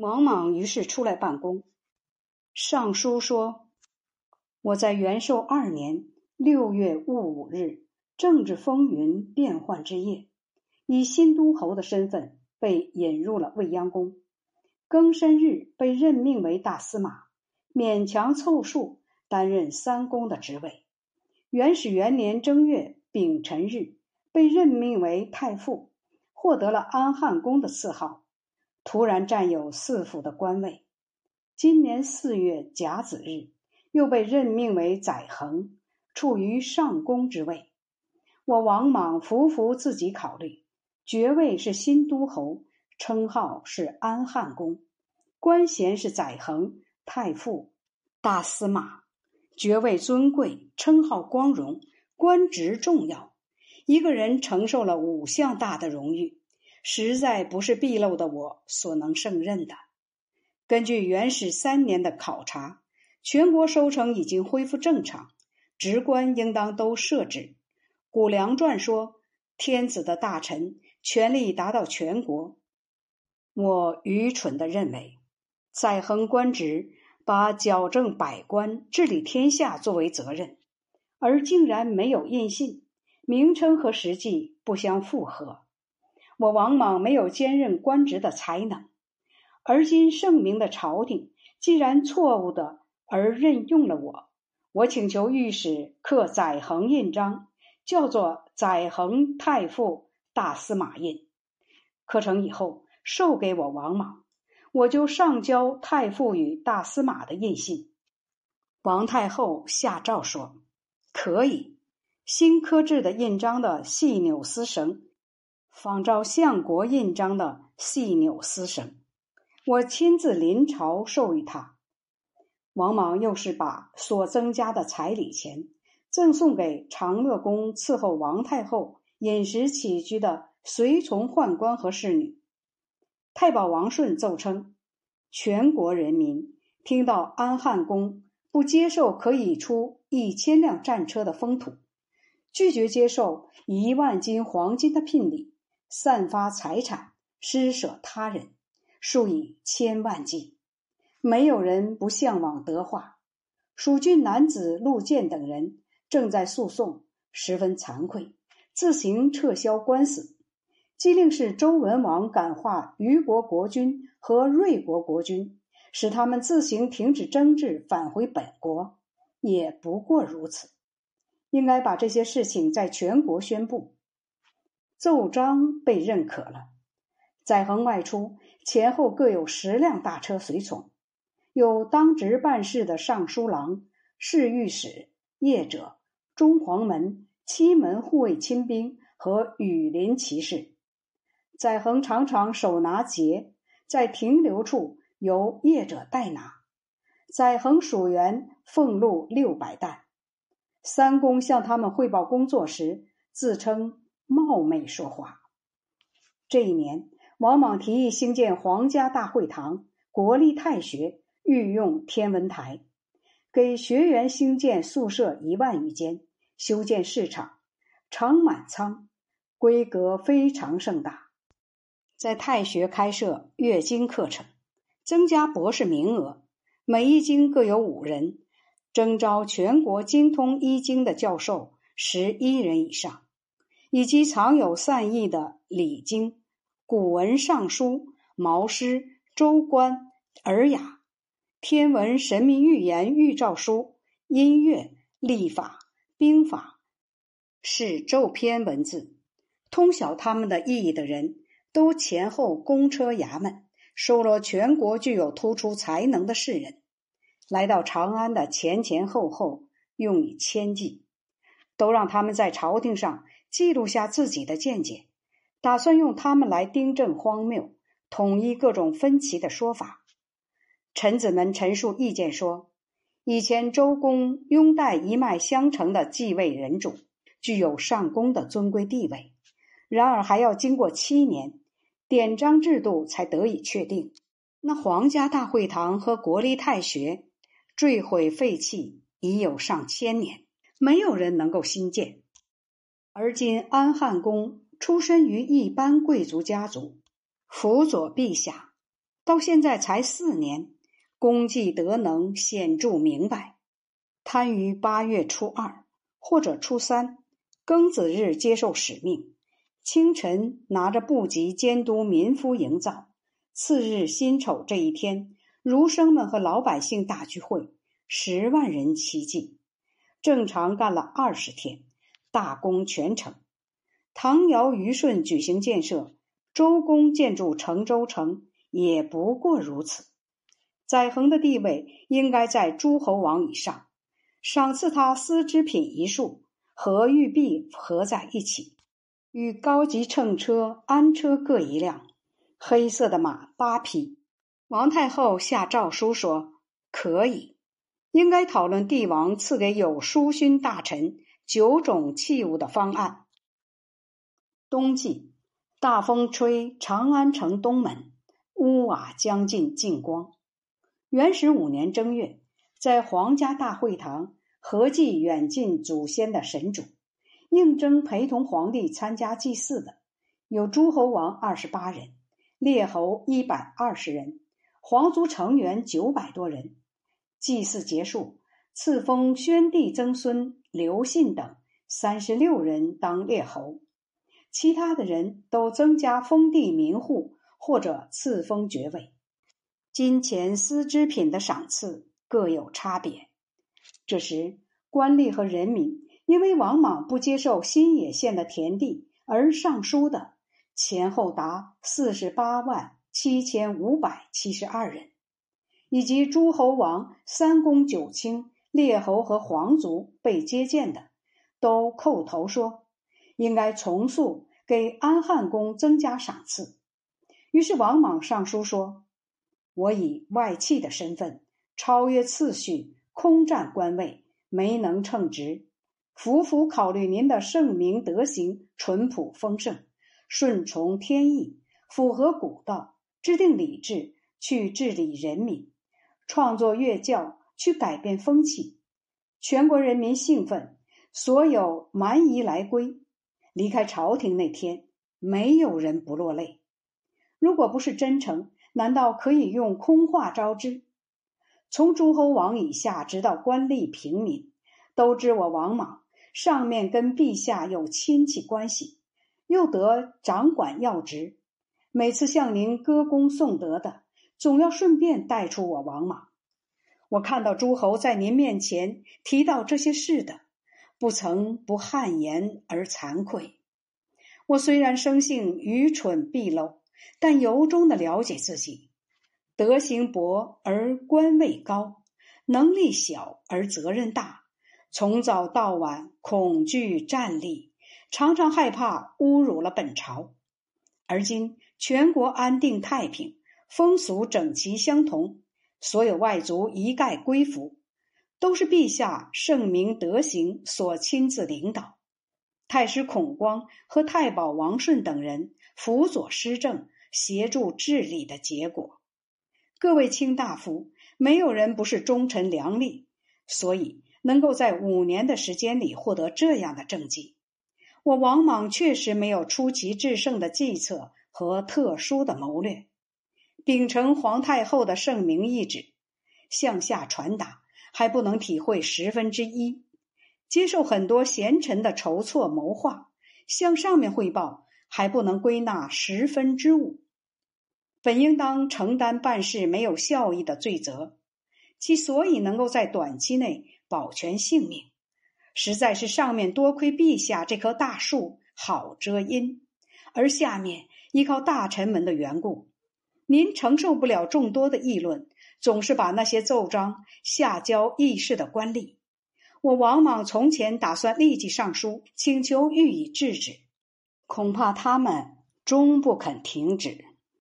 王莽于是出来办公，上书说：“我在元寿二年六月戊午日，政治风云变幻之夜，以新都侯的身份被引入了未央宫。庚申日被任命为大司马，勉强凑数担任三公的职位。元始元年正月丙辰日被任命为太傅，获得了安汉公的赐号。”突然占有四府的官位，今年四月甲子日，又被任命为宰衡，处于上宫之位。我王莽服服自己考虑，爵位是新都侯，称号是安汉公，官衔是宰衡、太傅、大司马，爵位尊贵，称号光荣，官职重要。一个人承受了五项大的荣誉。实在不是毕露的我所能胜任的。根据元始三年的考察，全国收成已经恢复正常，职官应当都设置。《谷梁传》说：“天子的大臣权力达到全国。”我愚蠢的认为，载衡官职把矫正百官、治理天下作为责任，而竟然没有印信，名称和实际不相符合。我王莽没有兼任官职的才能，而今圣明的朝廷既然错误的而任用了我，我请求御史刻载衡印章，叫做载衡太傅大司马印。刻成以后，授给我王莽，我就上交太傅与大司马的印信。王太后下诏说：“可以。”新刻制的印章的细纽丝绳。仿照相国印章的细纽丝绳，我亲自临朝授予他。王莽又是把所增加的彩礼钱赠送给长乐宫伺候王太后饮食起居的随从宦官和侍女。太保王顺奏称，全国人民听到安汉宫不接受可以出一千辆战车的封土，拒绝接受一万斤黄金的聘礼。散发财产，施舍他人，数以千万计。没有人不向往德化。蜀郡男子陆建等人正在诉讼，十分惭愧，自行撤销官司。既令是周文王感化虞国国君和芮国国君，使他们自行停止争执，返回本国，也不过如此。应该把这些事情在全国宣布。奏章被认可了，载衡外出前后各有十辆大车随从，有当值办事的尚书郎、侍御史、业者、中黄门、七门护卫亲兵和羽林骑士。载衡常常手拿节，在停留处由业者代拿。载衡属员俸禄六百担。三公向他们汇报工作时，自称。冒昧说话。这一年，王莽提议兴建皇家大会堂、国立太学，御用天文台，给学员兴建宿舍一万余间，修建市场、长满仓，规格非常盛大。在太学开设月经课程，增加博士名额，每一经各有五人，征招全国精通医经的教授十一人以上。以及藏有善意的礼经、古文、尚书、毛诗、周官、尔雅、天文、神秘预言、预兆书、音乐、历法、兵法，是奏篇文字，通晓他们的意义的人，都前后公车衙门，收罗全国具有突出才能的士人，来到长安的前前后后，用以签记，都让他们在朝廷上。记录下自己的见解，打算用他们来订正荒谬、统一各种分歧的说法。臣子们陈述意见说：以前周公拥戴一脉相承的继位人主，具有上公的尊贵地位。然而，还要经过七年，典章制度才得以确定。那皇家大会堂和国立太学坠毁废弃已有上千年，没有人能够新建。而今安汉公出身于一般贵族家族，辅佐陛下，到现在才四年，功绩德能显著明白。贪于八月初二或者初三庚子日接受使命，清晨拿着布籍监督民夫营造。次日辛丑这一天，儒生们和老百姓大聚会，十万人齐进，正常干了二十天，大功全成。唐尧虞舜举行建设，周公建筑成周城，也不过如此。载衡的地位应该在诸侯王以上，赏赐他丝织品一束和玉璧合在一起，与高级乘车安车各一辆。黑色的马八匹，王太后下诏书说可以，应该讨论帝王赐给有书勋大臣九种器物的方案。冬季，大风吹长安城东门，屋瓦将尽净光。元始五年正月，在皇家大会堂合祭远近祖先的神主，应征陪同皇帝参加祭祀的有诸侯王二十八人。列侯一百二十人，皇族成员九百多人。祭祀结束，赐封宣帝曾孙刘信等三十六人当列侯，其他的人都增加封地名户或者赐封爵位。金钱丝织品的赏赐各有差别。这时，官吏和人民因为王莽不接受新野县的田地而上书的。前后达四十八万七千五百七十二人，以及诸侯王、三公九卿、列侯和皇族被接见的，都叩头说应该从速给安汉公增加赏赐。于是王莽上书说：“我以外戚的身份，超越次序，空占官位，没能称职。夫妇考虑您的圣明德行，淳朴丰盛。”顺从天意，符合古道，制定礼制，去治理人民，创作乐教，去改变风气。全国人民兴奋，所有蛮夷来归。离开朝廷那天，没有人不落泪。如果不是真诚，难道可以用空话招之？从诸侯王以下，直到官吏平民，都知我王莽上面跟陛下有亲戚关系。又得掌管要职，每次向您歌功颂德的，总要顺便带出我王莽。我看到诸侯在您面前提到这些事的，不曾不汗颜而惭愧。我虽然生性愚蠢鄙陋，但由衷的了解自己，德行薄而官位高，能力小而责任大，从早到晚恐惧战栗。常常害怕侮辱了本朝，而今全国安定太平，风俗整齐相同，所有外族一概归服，都是陛下圣明德行所亲自领导。太师孔光和太保王顺等人辅佐施政，协助治理的结果。各位卿大夫，没有人不是忠臣良吏，所以能够在五年的时间里获得这样的政绩。我王莽确实没有出奇制胜的计策和特殊的谋略，秉承皇太后的圣明懿旨，向下传达还不能体会十分之一，接受很多贤臣的筹措谋划，向上面汇报还不能归纳十分之五，本应当承担办事没有效益的罪责，其所以能够在短期内保全性命。实在是上面多亏陛下这棵大树好遮阴，而下面依靠大臣们的缘故，您承受不了众多的议论，总是把那些奏章下交议事的官吏。我王莽从前打算立即上书请求予以制止，恐怕他们终不肯停止。